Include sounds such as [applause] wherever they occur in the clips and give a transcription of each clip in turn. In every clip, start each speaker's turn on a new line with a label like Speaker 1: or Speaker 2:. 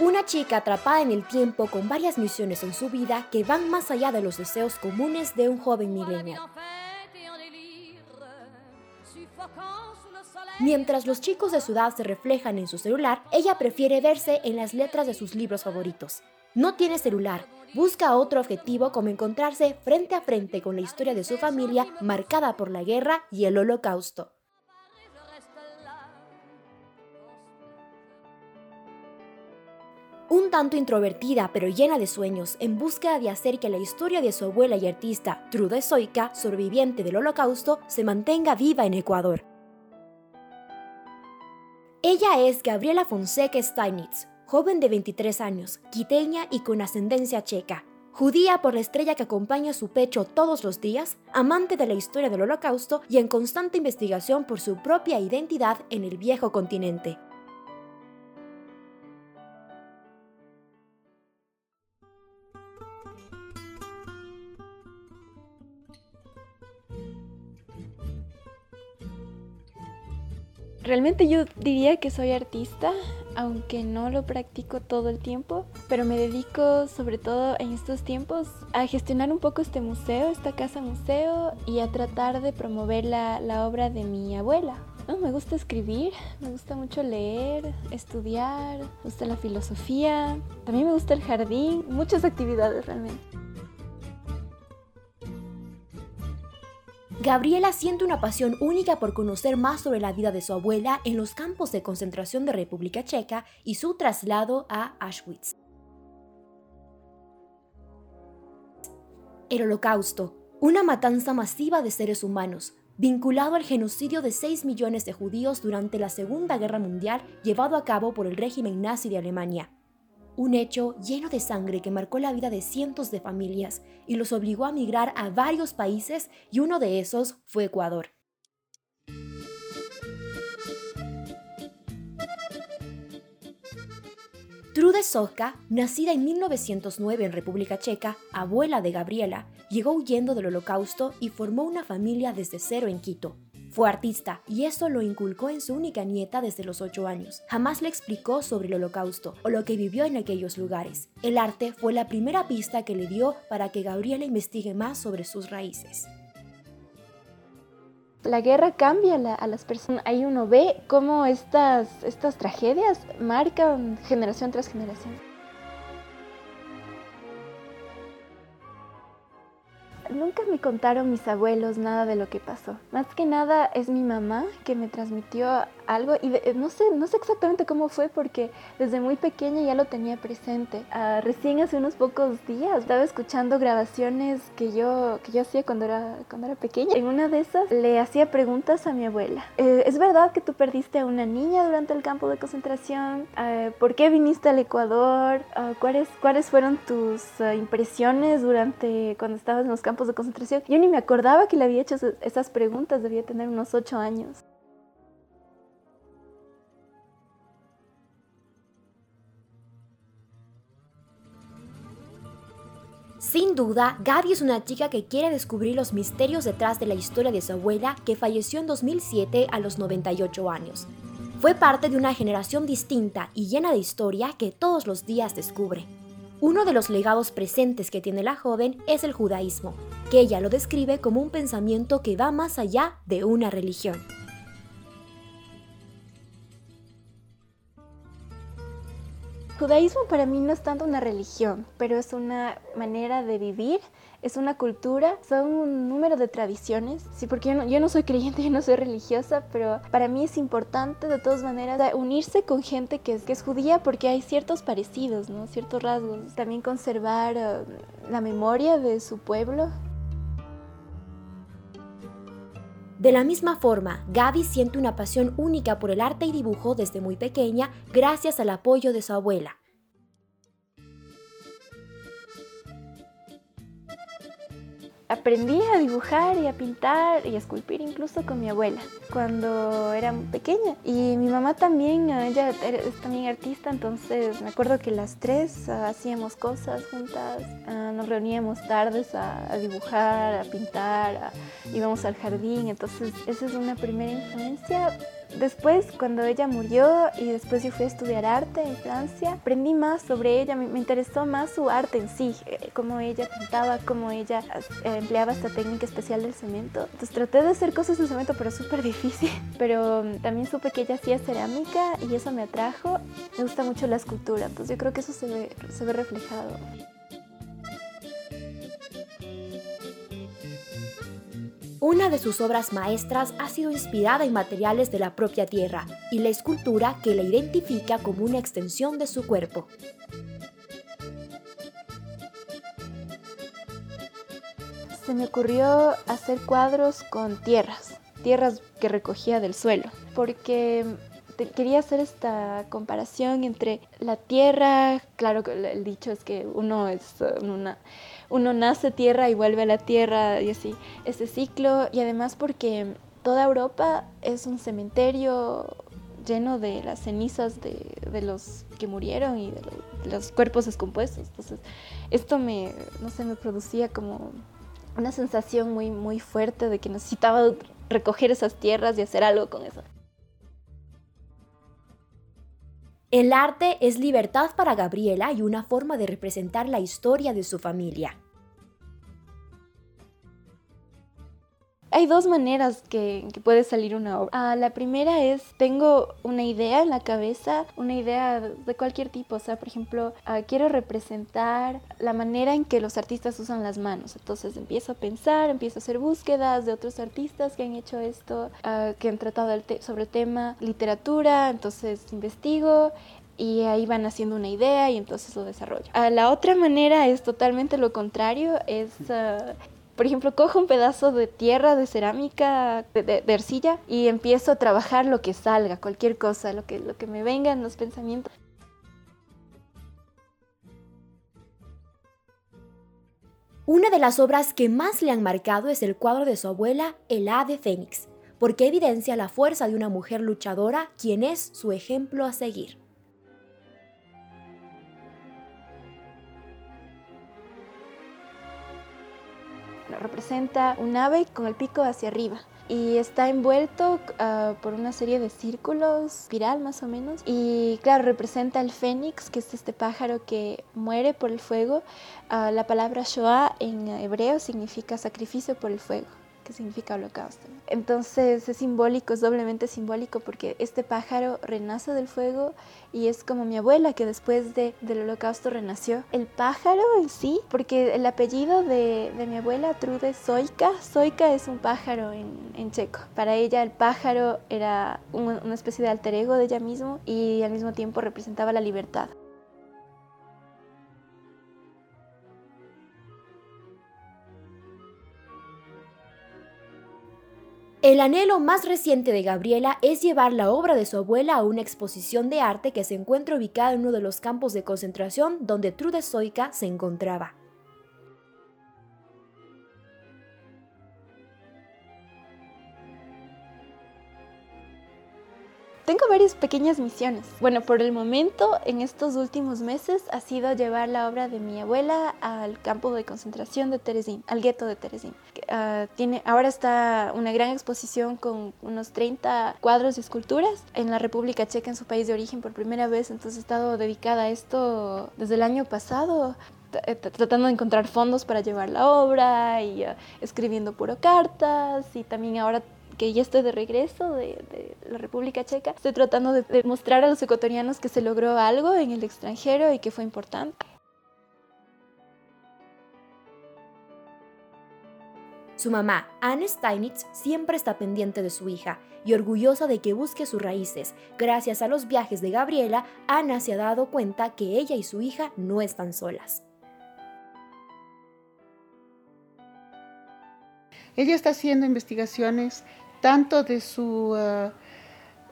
Speaker 1: Una chica atrapada en el tiempo con varias misiones en su vida que van más allá de los deseos comunes de un joven millennial. Mientras los chicos de su edad se reflejan en su celular, ella prefiere verse en las letras de sus libros favoritos. No tiene celular, busca otro objetivo como encontrarse frente a frente con la historia de su familia marcada por la guerra y el holocausto. Un tanto introvertida pero llena de sueños, en búsqueda de hacer que la historia de su abuela y artista Trude Soika, sobreviviente del holocausto, se mantenga viva en Ecuador. Ella es Gabriela Fonseca Steinitz, joven de 23 años, quiteña y con ascendencia checa, judía por la estrella que acompaña su pecho todos los días, amante de la historia del holocausto y en constante investigación por su propia identidad en el viejo continente.
Speaker 2: Realmente yo diría que soy artista, aunque no lo practico todo el tiempo, pero me dedico sobre todo en estos tiempos a gestionar un poco este museo, esta casa museo y a tratar de promover la, la obra de mi abuela. me gusta escribir, me gusta mucho leer, estudiar, me gusta la filosofía, también me gusta el jardín, muchas actividades realmente.
Speaker 1: Gabriela siente una pasión única por conocer más sobre la vida de su abuela en los campos de concentración de República Checa y su traslado a Auschwitz. El Holocausto, una matanza masiva de seres humanos, vinculado al genocidio de 6 millones de judíos durante la Segunda Guerra Mundial llevado a cabo por el régimen nazi de Alemania un hecho lleno de sangre que marcó la vida de cientos de familias y los obligó a migrar a varios países y uno de esos fue Ecuador. Trude Soka, nacida en 1909 en República Checa, abuela de Gabriela, llegó huyendo del holocausto y formó una familia desde cero en Quito. Fue artista y eso lo inculcó en su única nieta desde los 8 años. Jamás le explicó sobre el holocausto o lo que vivió en aquellos lugares. El arte fue la primera pista que le dio para que Gabriela investigue más sobre sus raíces.
Speaker 2: La guerra cambia a las personas. Ahí uno ve cómo estas, estas tragedias marcan generación tras generación. Nunca me contaron mis abuelos nada de lo que pasó. Más que nada es mi mamá que me transmitió algo y no sé, no sé exactamente cómo fue porque desde muy pequeña ya lo tenía presente. Ah, recién hace unos pocos días estaba escuchando grabaciones que yo, que yo hacía cuando era, cuando era pequeña. En una de esas le hacía preguntas a mi abuela. Eh, ¿Es verdad que tú perdiste a una niña durante el campo de concentración? Ah, ¿Por qué viniste al Ecuador? Ah, ¿cuáles, ¿Cuáles fueron tus impresiones durante cuando estabas en los campos de concentración? Yo ni me acordaba que le había hecho esas preguntas, debía tener unos ocho años.
Speaker 1: Sin duda, Gaby es una chica que quiere descubrir los misterios detrás de la historia de su abuela que falleció en 2007 a los 98 años. Fue parte de una generación distinta y llena de historia que todos los días descubre. Uno de los legados presentes que tiene la joven es el judaísmo, que ella lo describe como un pensamiento que va más allá de una religión.
Speaker 2: Judaísmo para mí no es tanto una religión, pero es una manera de vivir, es una cultura, son un número de tradiciones. Sí, porque yo no, soy creyente, [laughs] yo no soy religiosa, pero para mí es importante de todas maneras unirse con gente que es, que es judía porque hay ciertos parecidos, ¿no? ciertos rasgos. También conservar eh, la memoria de su pueblo.
Speaker 1: De la misma forma, Gaby siente una pasión única por el arte y dibujo desde muy pequeña gracias al apoyo de su abuela.
Speaker 2: Aprendí a dibujar y a pintar y a esculpir incluso con mi abuela cuando era pequeña. Y mi mamá también, eh, ella es también artista, entonces me acuerdo que las tres ah, hacíamos cosas juntas, ah, nos reuníamos tardes a, dibujar, a pintar, íbamos al jardín, entonces esa es una primera influencia Después, cuando ella murió y después yo fui a estudiar arte en Francia, aprendí más sobre ella, me, interesó más su arte en sí, eh, cómo ella pintaba, cómo ella eh, empleaba esta técnica especial del cemento. Entonces traté de hacer cosas del cemento, pero súper [laughs] difícil. Pero mm, también supe que ella hacía cerámica y eso me atrajo. Me gusta mucho la escultura, entonces yo creo que eso se ve, se ve reflejado.
Speaker 1: Una de sus obras maestras ha sido inspirada en materiales de la propia tierra y la escultura que la identifica como una extensión de su cuerpo.
Speaker 2: Se me ocurrió hacer cuadros con tierras, tierras que recogía del suelo, porque quería hacer esta comparación entre la tierra, claro que el dicho es que uno es una uno nace tierra y vuelve a la tierra y así, ese ciclo y además porque toda Europa es un cementerio lleno de las cenizas de, los que murieron y de, los cuerpos descompuestos. Entonces, esto me, no sé, me producía como una sensación muy, muy fuerte de que necesitaba recoger esas tierras y hacer algo con eso.
Speaker 1: El arte es libertad para Gabriela y una forma de representar la historia de su familia.
Speaker 2: Hay dos maneras que, puede salir una obra. Ah, la primera es, tengo una idea en la cabeza, una idea de cualquier tipo. O sea, por ejemplo, ah, quiero representar la manera en que los artistas usan las manos. Entonces empiezo a pensar, empiezo a hacer búsquedas de otros artistas que han hecho esto, ah, que han tratado sobre el tema literatura. Entonces investigo y ahí van haciendo una idea y entonces lo desarrollo. la otra manera es totalmente lo contrario, es por ejemplo, cojo un pedazo de tierra, de cerámica, de, arcilla y empiezo a trabajar lo que salga, cualquier cosa, lo que, lo que me venga en los pensamientos.
Speaker 1: Una de las obras que más le han marcado es el cuadro de su abuela, El Ave Fénix, porque evidencia la fuerza de una mujer luchadora, quien es su ejemplo a seguir.
Speaker 2: Representa un ave con el pico hacia arriba y está envuelto ah, por una serie de círculos, espiral más o menos. Y claro, representa el fénix, que es este pájaro que muere por el fuego. Ah, la palabra Shoah en hebreo significa sacrificio por el fuego significa holocausto. Entonces es simbólico, es doblemente simbólico porque este pájaro renace del fuego y es como mi abuela que después de, del holocausto renació. El pájaro en sí, porque el apellido de, de mi abuela Trude Soika, Soika es un pájaro en, en checo. Para ella el pájaro era una especie de alter ego de ella mismo y al mismo tiempo representaba la libertad.
Speaker 1: El anhelo más reciente de Gabriela es llevar la obra de su abuela a una exposición de arte que se encuentra ubicada en uno de los campos de concentración donde Trude Soika se encontraba.
Speaker 2: Tengo varias pequeñas misiones. Bueno, por el momento, en estos últimos meses, ha sido llevar la obra de mi abuela al campo de concentración de Terezín, al gueto de Terezín. Ah, tiene, ahora está una gran exposición con unos 30 cuadros y esculturas en la República Checa, en su país de origen, por primera vez. Entonces he estado dedicada a esto desde el año pasado eh, tratando de encontrar fondos para llevar la obra y ah, escribiendo puro cartas y también ahora que ya estoy de regreso de, la República Checa, estoy tratando de, de mostrar a los ecuatorianos que se logró algo en el extranjero y que fue importante.
Speaker 1: Su mamá, Anne Steinitz, siempre está pendiente de su hija y orgullosa de que busque sus raíces. Gracias a los viajes de Gabriela, Ana se ha dado cuenta que ella y su hija no están solas.
Speaker 3: Ella está haciendo investigaciones tanto de su, eh,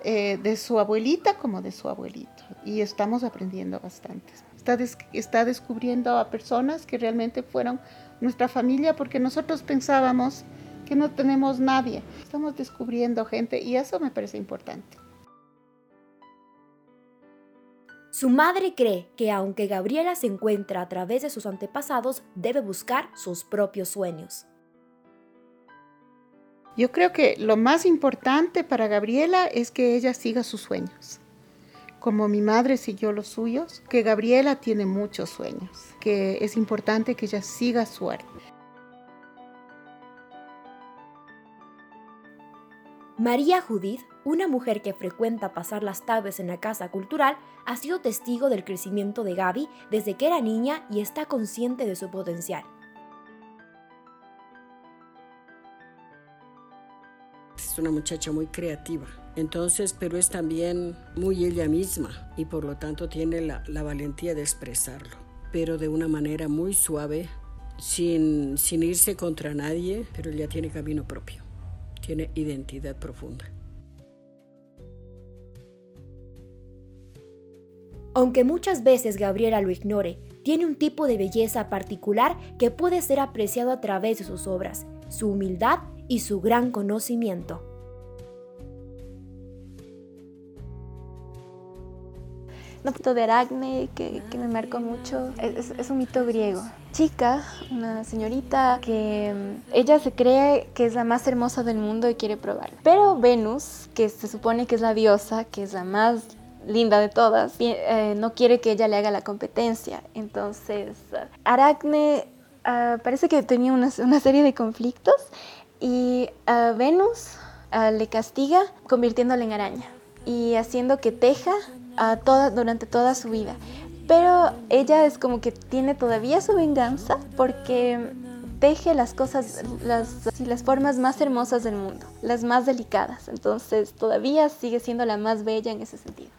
Speaker 3: eh, de su abuelita como de su abuelito. Y estamos aprendiendo bastante. Está, está descubriendo a personas que realmente fueron nuestra familia porque nosotros pensábamos que no tenemos nadie. Estamos descubriendo gente y eso me parece importante.
Speaker 1: Su madre cree que aunque Gabriela se encuentra a través de sus antepasados, debe buscar sus propios sueños.
Speaker 3: Yo creo que lo más importante para Gabriela es que ella siga sus sueños. Como mi madre siguió los suyos, que Gabriela tiene muchos sueños, que es importante que ella siga su arte.
Speaker 1: María Judith, una mujer que frecuenta pasar las tardes en la casa cultural, ha sido testigo del crecimiento de Gaby desde que era niña y está consciente de su potencial.
Speaker 4: Una muchacha muy creativa, entonces, pero es también muy ella misma y por lo tanto tiene la, la valentía de expresarlo, pero de una manera muy suave, sin, sin irse contra nadie, pero ella tiene camino propio tiene identidad profunda.
Speaker 1: Aunque muchas veces Gabriela lo ignore, tiene un tipo de belleza particular que puede ser apreciado a través de sus obras, su humildad y su gran conocimiento.
Speaker 2: Un mito de Aracne que, que, me marcó mucho es, es, un mito griego. Chica, una señorita que mm, ella se cree que es la más hermosa del mundo y quiere probar. Pero Venus, que se supone que es la diosa, que es la más linda de todas, eh, no quiere que ella le haga la competencia. Entonces, Aracne uh, parece que tenía una, una, serie de conflictos y uh, Venus uh, le castiga convirtiéndola en araña y haciendo que teja durante toda su vida. Pero ella es como que tiene todavía su venganza porque teje las cosas, las, las formas más hermosas del mundo, las más delicadas. Entonces todavía sigue siendo la más bella en ese sentido.